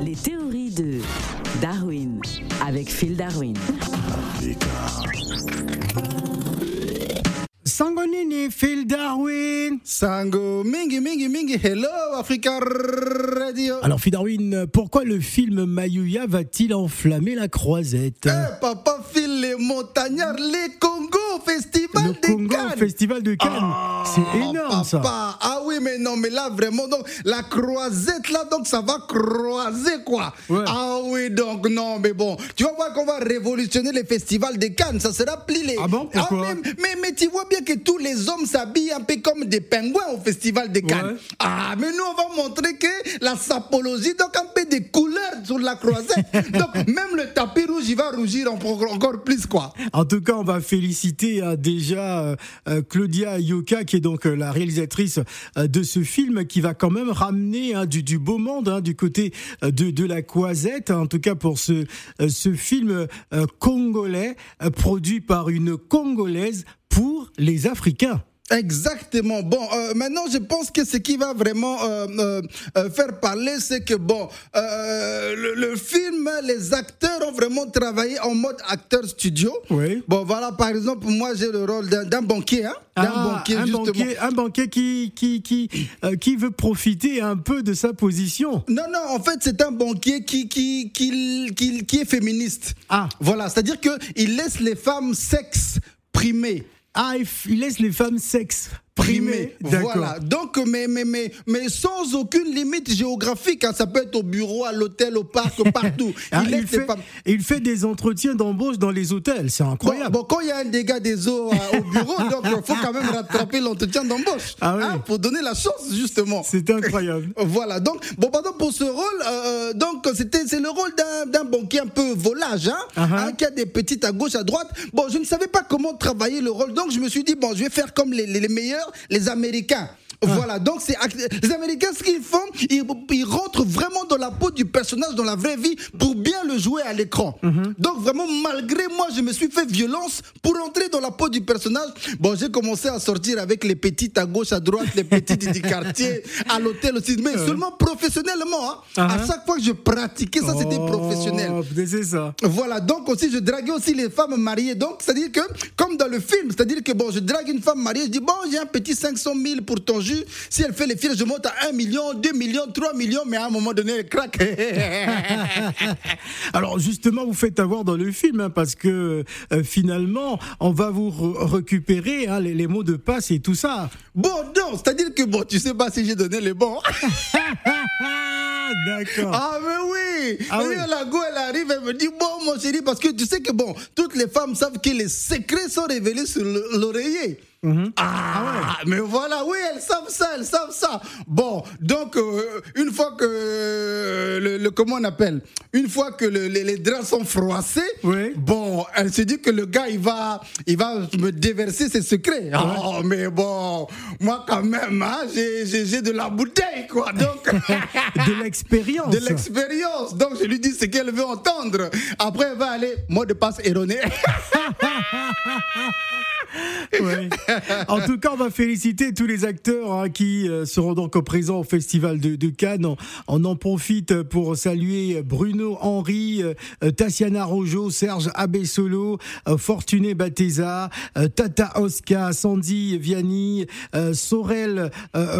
Les théories de Darwin avec Phil Darwin. Sangonini, Phil Darwin. Sango, mingi, mingi, mingi, hello Africa Radio. Alors Phil Darwin, pourquoi le film Mayuya va-t-il enflammer la croisette? Eh, papa Phil, les montagnards, les Congo, festival Le de Congo Cannes. Festival de Cannes, Ah, c'est énorme ça. Ah oui, mais non, mais là vraiment, donc la croisette là, donc ça va croiser quoi. Ouais. Ah oui, donc non, mais bon, tu vas voir qu'on va révolutionner les festivals de Cannes, ça sera plié. Ah bon, pourquoi mais, mais, mais tu vois bien que tous les hommes s'habillent un peu comme des pingouins au festival de Cannes. Ouais. Ah, mais nous on va montrer que la sapologie, donc un peu des couleurs sur la croisette. donc même le tapis rouge, il va rougir encore, encore En tout cas, on va féliciter euh, déjà euh, euh, Claudia Yoka, qui est donc la réalisatrice de ce film, qui va quand même ramener hein, du, beau monde hein, du côté de, la Croisette. En tout cas, pour ce, film congolais, produit par une Congolaise pour les Africains. Exactement. Bon, euh, maintenant, je pense que ce qui va vraiment euh, euh, faire parler, c'est que bon, le, le film, les acteurs ont vraiment travaillé en mode acteur studio. Oui. Bon, voilà, par exemple, moi, j'ai le rôle d'un banquier, hein, d'un Ah, banquier, un justement. banquier, un banquier qui, qui, qui, qui veut profiter un peu de sa position. Non, non, en fait, c'est un banquier qui, qui, qui, qui, qui est féministe. Ah. Voilà, c'est-à-dire qu'il laisse les femmes sexe primées. Ah, il laisse les femmes sexe D'accord. Voilà. Donc, mais, mais, mais, mais sans aucune limite géographique. hein. Ça peut être au bureau, à l'hôtel, au parc, partout. Ah, il fait, il des entretiens d'embauche dans les hôtels, c'est incroyable. bon, quand il y a un dégât des eaux euh, au bureau, donc il faut quand même rattraper l'entretien d'embauche. Ah oui. hein, pour donner la chance, justement. C'est incroyable. Voilà, donc, bon, pardon, pour ce rôle, euh, donc, c'était, c'est le rôle d'un, banquier un peu volage, hein, Uh-huh. hein, qui a des petites à gauche, à droite. Bon, je ne savais pas comment travailler le rôle, donc je me suis dit, bon, je vais faire comme les, les, les meilleurs, les Américains. Ah. Voilà, donc c'est les Américains, ce qu'ils font, ils, ils rentrent vraiment dans la peau du personnage dans la vraie vie pour bien le jouer à l'écran. Mm-hmm. Donc vraiment, malgré moi, je me suis fait violence pour entrer dans la peau du personnage. Bon, j'ai commencé à sortir avec les petites à gauche, à droite, les petites du quartier, à l'hôtel aussi, mais seulement professionnellement. hein. Uh-huh. À chaque fois que je pratiquais, ça c'était Oh, professionnel. C'est ça. Voilà, donc aussi je draguais aussi les femmes mariées. Donc, c'est-à-dire que, comme dans le film, c'est-à-dire que bon, je drague une femme mariée, je dis bon, j'ai un petit 500 000 pour ton jus. Si elle fait les filles, je monte à 1 million, 2 millions, 3 millions, mais à un moment donné, elle craque. Alors justement, vous faites avoir dans le film, hein, parce que euh, finalement, on va vous re- récupérer hein, les, les mots de passe et tout ça. bon, non, c'est-à-dire que bon, tu sais pas si j'ai donné les bons. D'accord. Ah, mais oui! Ah oui. La go, elle arrive, elle me dit Bon, mon chéri, parce que tu sais que bon, toutes les femmes savent que les secrets sont révélés sur le- l'oreiller. Mhm. Ah, mais voilà, oui, elles savent ça, elles savent ça. Bon, donc, euh, une fois que euh, le, le- comment on appelle? Une fois que le- les, les draps sont froissés, Oui. bon, elle se dit que le gars, il va, il va me déverser ses secrets. Oh, mais bon, moi quand même, hein, j'ai- j'ai j'ai de la bouteille, quoi. Donc. De l'expérience. de l'expérience. Donc je lui dis ce qu'elle veut entendre. Après, elle va aller, mot de passe erroné. En tout cas, on va féliciter tous les acteurs hein, qui euh, seront donc présents au Festival de, Cannes. On, en profite pour saluer Bruno Henry, euh, Tatiana Rojo, Serge Abessolo, euh, Fortuné Bateza, euh, Tata Oscar, Sandy euh, Sorel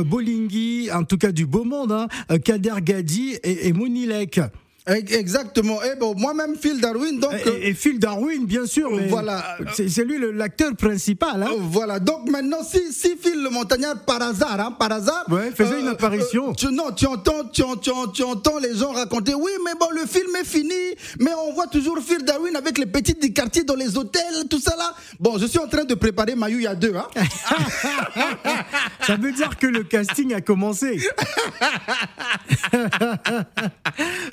Bolingui, en tout cas du beau monde, hein, Kader Gadi et, et Monilek. Exactement. Et bon, moi-même, Phil Darwin, donc. euh, Et, et Phil Darwin, bien sûr. mais Voilà. C'est lui le- l'acteur principal. Hein. euh, Voilà, donc maintenant, si, si Phil le montagnard, par hasard, hein, par hasard. Ouais, faisait une apparition. tu, non, tu entends, tu, tu, en- tu entends les gens raconter, oui, mais bon, le film est fini, mais on voit toujours Phil Darwin avec les petites du quartier dans les hôtels, tout ça là. Bon, je suis en train de préparer Mayu il y a deux, hein. Ça veut dire que le casting a commencé.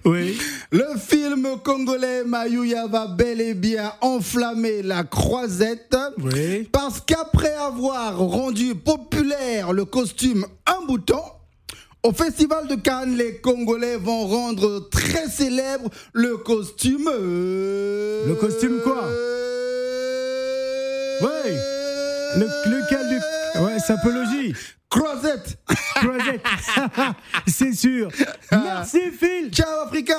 oui. Le film congolais Mayuya va bel et bien enflammer la croisette. Oui. Parce qu'après avoir rendu populaire le costume un bouton, au Festival de Cannes, les Congolais vont rendre très célèbre le costume. euh, Le costume quoi Ouais. Le- lequel du- Ouais, sapologie. Croisette. Croisette. C'est sûr. Merci Phil. Ciao Africa.